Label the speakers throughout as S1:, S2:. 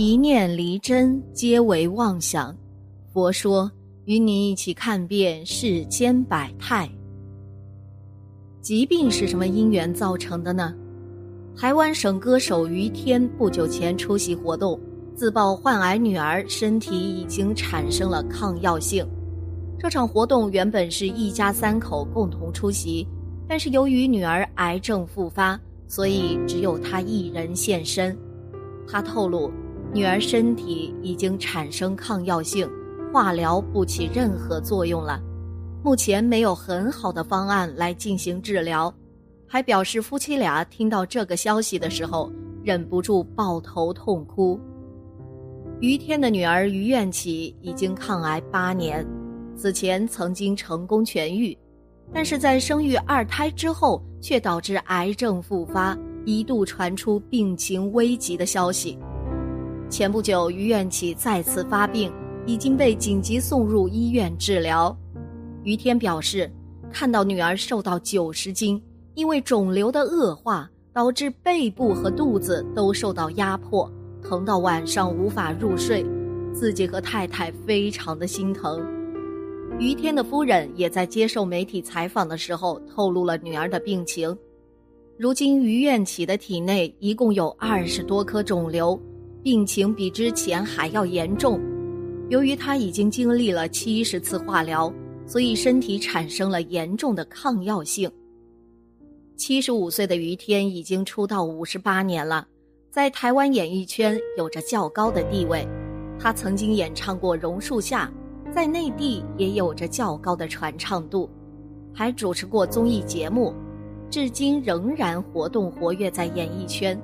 S1: 一念离真，皆为妄想。佛说，与你一起看遍世间百态。疾病是什么因缘造成的呢？台湾省歌手于天不久前出席活动，自曝患癌女儿身体已经产生了抗药性。这场活动原本是一家三口共同出席，但是由于女儿癌症复发，所以只有他一人现身。他透露。女儿身体已经产生抗药性，化疗不起任何作用了，目前没有很好的方案来进行治疗，还表示夫妻俩听到这个消息的时候忍不住抱头痛哭。于天的女儿于愿起已经抗癌八年，此前曾经成功痊愈，但是在生育二胎之后却导致癌症复发，一度传出病情危急的消息。前不久，于愿起再次发病，已经被紧急送入医院治疗。于天表示，看到女儿瘦到九十斤，因为肿瘤的恶化，导致背部和肚子都受到压迫，疼到晚上无法入睡，自己和太太非常的心疼。于天的夫人也在接受媒体采访的时候透露了女儿的病情。如今，于愿起的体内一共有二十多颗肿瘤。病情比之前还要严重，由于他已经经历了七十次化疗，所以身体产生了严重的抗药性。七十五岁的于天已经出道五十八年了，在台湾演艺圈有着较高的地位。他曾经演唱过《榕树下》，在内地也有着较高的传唱度，还主持过综艺节目，至今仍然活动活跃在演艺圈。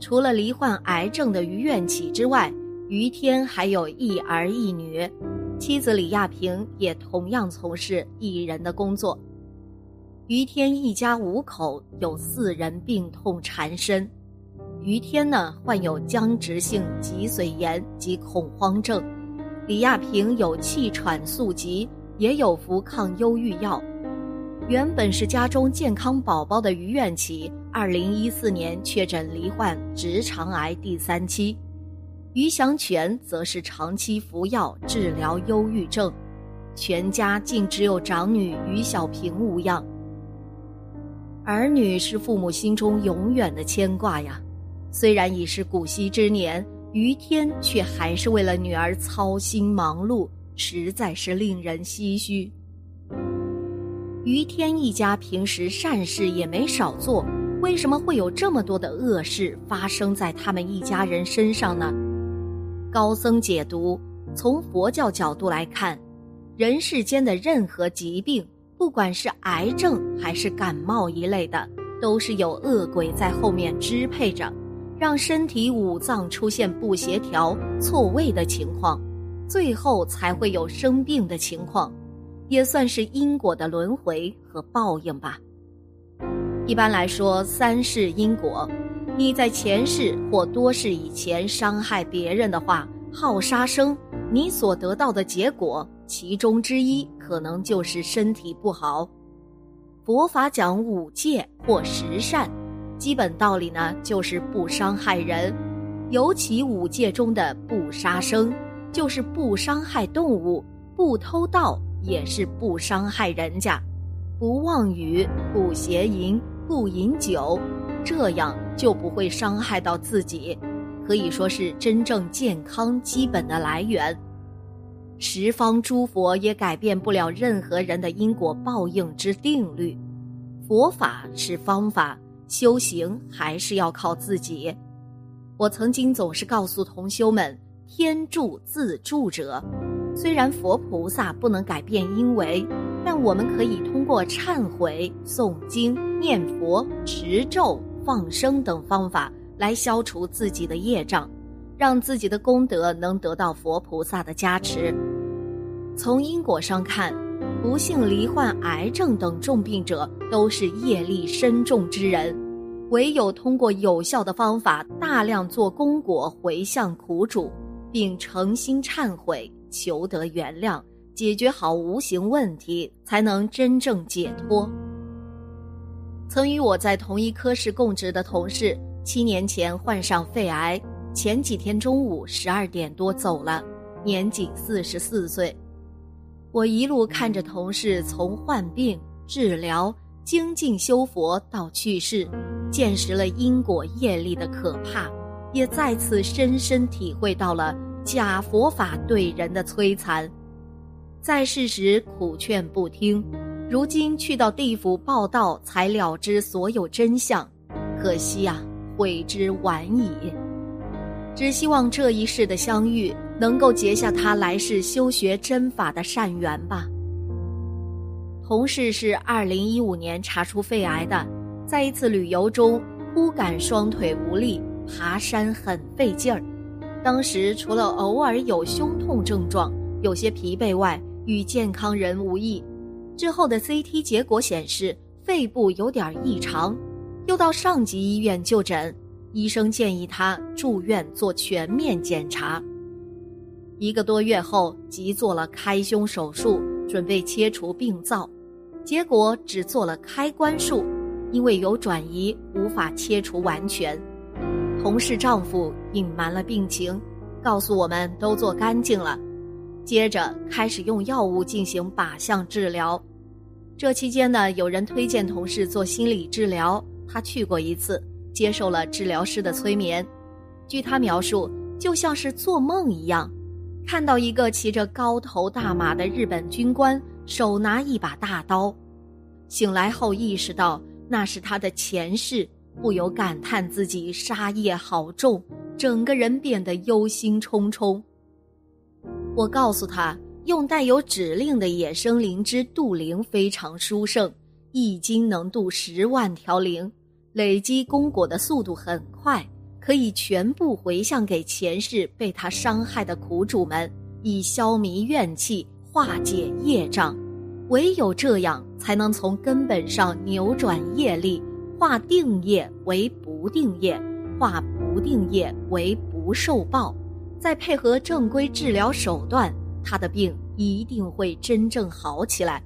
S1: 除了罹患癌症的于愿起之外，于天还有一儿一女，妻子李亚平也同样从事艺人的工作。于天一家五口有四人病痛缠身，于天呢患有僵直性脊髓炎及恐慌症，李亚平有气喘速疾，也有服抗忧郁药。原本是家中健康宝宝的于愿起，二零一四年确诊罹患直肠癌第三期，于祥全则是长期服药治疗忧郁症，全家竟只有长女于小平无恙。儿女是父母心中永远的牵挂呀，虽然已是古稀之年，于天却还是为了女儿操心忙碌，实在是令人唏嘘。于天一家平时善事也没少做，为什么会有这么多的恶事发生在他们一家人身上呢？高僧解读：从佛教角度来看，人世间的任何疾病，不管是癌症还是感冒一类的，都是有恶鬼在后面支配着，让身体五脏出现不协调、错位的情况，最后才会有生病的情况。也算是因果的轮回和报应吧。一般来说，三世因果，你在前世或多世以前伤害别人的话，好杀生，你所得到的结果，其中之一可能就是身体不好。佛法讲五戒或十善，基本道理呢就是不伤害人，尤其五戒中的不杀生，就是不伤害动物，不偷盗。也是不伤害人家，不妄语，不邪淫，不饮酒，这样就不会伤害到自己，可以说是真正健康基本的来源。十方诸佛也改变不了任何人的因果报应之定律，佛法是方法，修行还是要靠自己。我曾经总是告诉同修们：天助自助者。虽然佛菩萨不能改变因为，但我们可以过忏悔、诵经、念佛、持咒、放生等方法来消除自己的业障，让自己的功德能得到佛菩萨的加持。从因果上看，不幸罹患癌症等重病者都是业力深重之人，唯有通过有效的方法，大量做功果回向苦主，并诚心忏悔。求得原谅，解决好无形问题，才能真正解脱。曾与我在同一科室供职的同事，七年前患上肺癌，前几天中午十二点多走了，年仅四十四岁。我一路看着同事从患病、治疗、精进修佛到去世，见识了因果业力的可怕，也再次深深体会到了假佛法对人的摧残。在世时苦劝不听，如今去到地府报道，才了知所有真相。可惜呀，悔之晚矣。只希望这一世的相遇。能够结下他来世修学真法的善缘吧。同事是二零一五年查出肺癌的，在一次旅游中忽感双腿无力，爬山很费劲儿。当时除了偶尔有胸痛症状、有些疲惫外，与健康人无异。之后的 CT 结果显示肺部有点异常，又到上级医院就诊，医生建议他住院做全面检查。一个多月后，即做了开胸手术，准备切除病灶，结果只做了开关术，因为有转移，无法切除完全。同事丈夫隐瞒了病情，告诉我们都做干净了，接着开始用药物进行靶向治疗。这期间呢，有人推荐同事做心理治疗，他去过一次，接受了治疗师的催眠。据他描述，就像是做梦一样。看到一个骑着高头大马的日本军官，手拿一把大刀，醒来后意识到那是他的前世，不由感叹自己杀业好重，整个人变得忧心忡忡。我告诉他，用带有指令的野生灵芝渡灵非常殊胜，一斤能渡十万条灵，累积功果的速度很快。可以全部回向给前世被他伤害的苦主们，以消弭怨气、化解业障。唯有这样，才能从根本上扭转业力，化定业为不定业，化不定业为不受报。再配合正规治疗手段，他的病一定会真正好起来。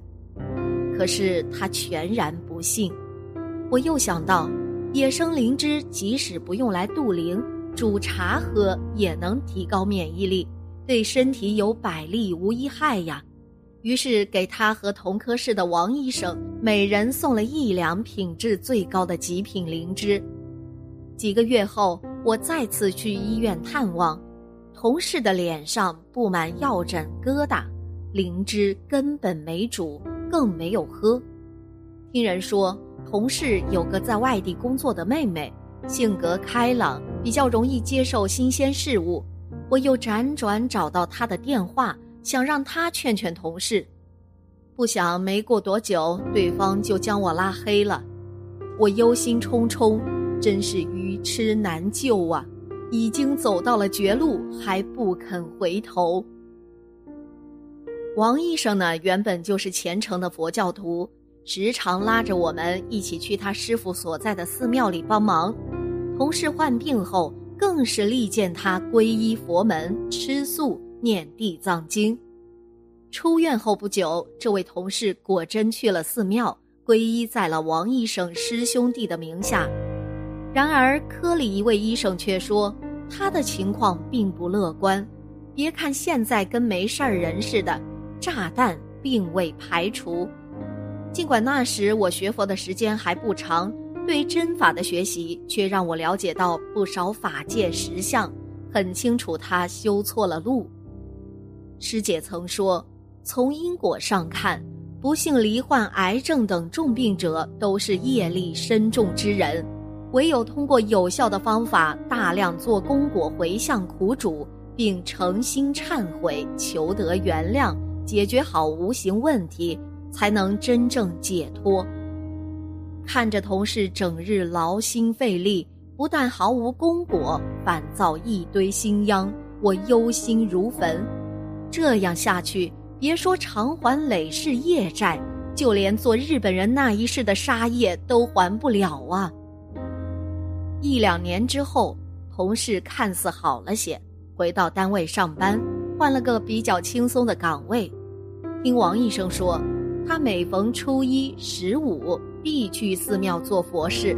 S1: 可是他全然不信。我又想到。野生灵芝即使不用来渡灵，煮茶喝也能提高免疫力，对身体有百利无一害呀。于是给他和同科室的王医生每人送了一两品质最高的极品灵芝。几个月后，我再次去医院探望，同事的脸上布满药疹疙瘩，灵芝根本没煮，更没有喝。听人说。同事有个在外地工作的妹妹，性格开朗，比较容易接受新鲜事物。我又辗转找到她的电话，想让她劝劝同事。不想没过多久，对方就将我拉黑了。我忧心忡忡，真是愚痴难救啊！已经走到了绝路，还不肯回头。王医生呢，原本就是虔诚的佛教徒。时常拉着我们一起去他师傅所在的寺庙里帮忙。同事患病后，更是力荐他皈依佛门、吃素、念地藏经。出院后不久，这位同事果真去了寺庙，皈依在了王医生师兄弟的名下。然而科里一位医生却说，他的情况并不乐观。别看现在跟没事儿人似的，炸弹并未排除。尽管那时我学佛的时间还不长，对真法的学习却让我了解到不少法界实相，很清楚他修错了路。师姐曾说，从因果上看，不幸罹患癌症等重病者都是业力深重之人，唯有通过有效的方法，大量做功果回向苦主，并诚心忏悔，求得原谅，解决好无形问题。才能真正解脱。看着同事整日劳心费力，不但毫无功果，反造一堆新殃，我忧心如焚。这样下去，别说偿还累世业债，就连做日本人那一世的杀业都还不了啊！一两年之后，同事看似好了些，回到单位上班，换了个比较轻松的岗位。听王医生说。他每逢初一、十五必去寺庙做佛事。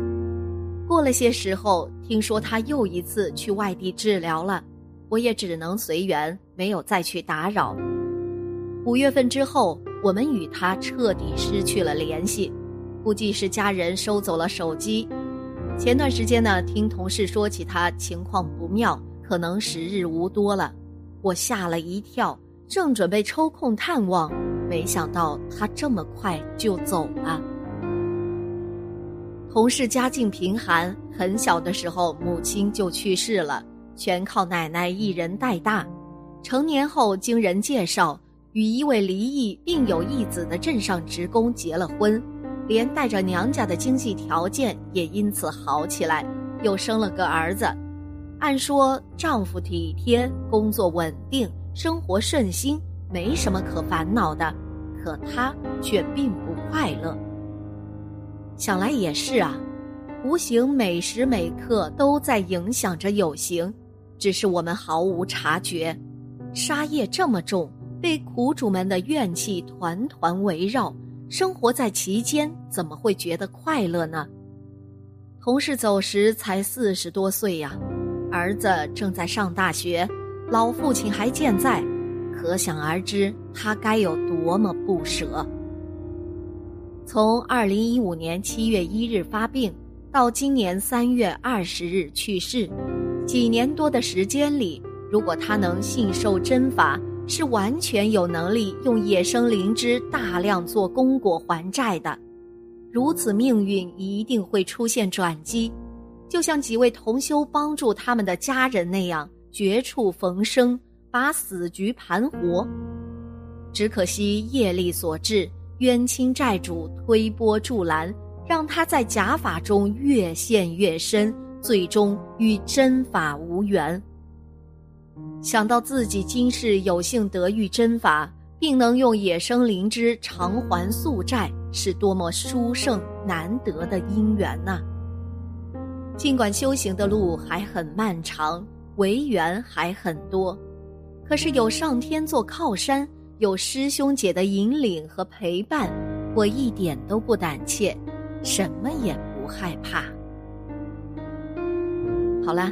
S1: 过了些时候，听说他又一次去外地治疗了，我也只能随缘，没有再去打扰。五月份之后，我们与他彻底失去了联系，估计是家人收走了手机。前段时间呢，听同事说起他情况不妙，可能时日无多了，我吓了一跳，正准备抽空探望，没想到他这么快就走了。同事家境贫寒，很小的时候母亲就去世了，全靠奶奶一人带大。成年后经人介绍，与一位离异并有一子的镇上职工结了婚，连带着娘家的经济条件也因此好起来，又生了个儿子。按说丈夫体贴，工作稳定，生活顺心，没什么可烦恼的，可她却并不快乐。想来也是啊，无形每时每刻都在影响着有形，只是我们毫无察觉。杀业这么重，被苦主们的怨气团团围绕，生活在其间，怎么会觉得快乐呢？同事走时才四十多岁呀，儿子正在上大学，老父亲还健在，可想而知他该有多么不舍。从二零一五年七月一日发病，到今年三月二十日去世，几年多的时间里，如果他能信受真法，是完全有能力用野生灵芝大量做功果还债的。如此命运一定会出现转机，就像几位同修帮助他们的家人那样，绝处逢生，把死局盘活。只可惜业力所致。冤亲债主推波助澜，让他在假法中越陷越深，最终与真法无缘。想到自己今世有幸得遇真法，并能用野生灵芝偿还宿债，是多么殊胜难得的因缘呐！尽管修行的路还很漫长，违缘还很多，可是有上天做靠山。有师兄姐的引领和陪伴，我一点都不胆怯，什么也不害怕。好了，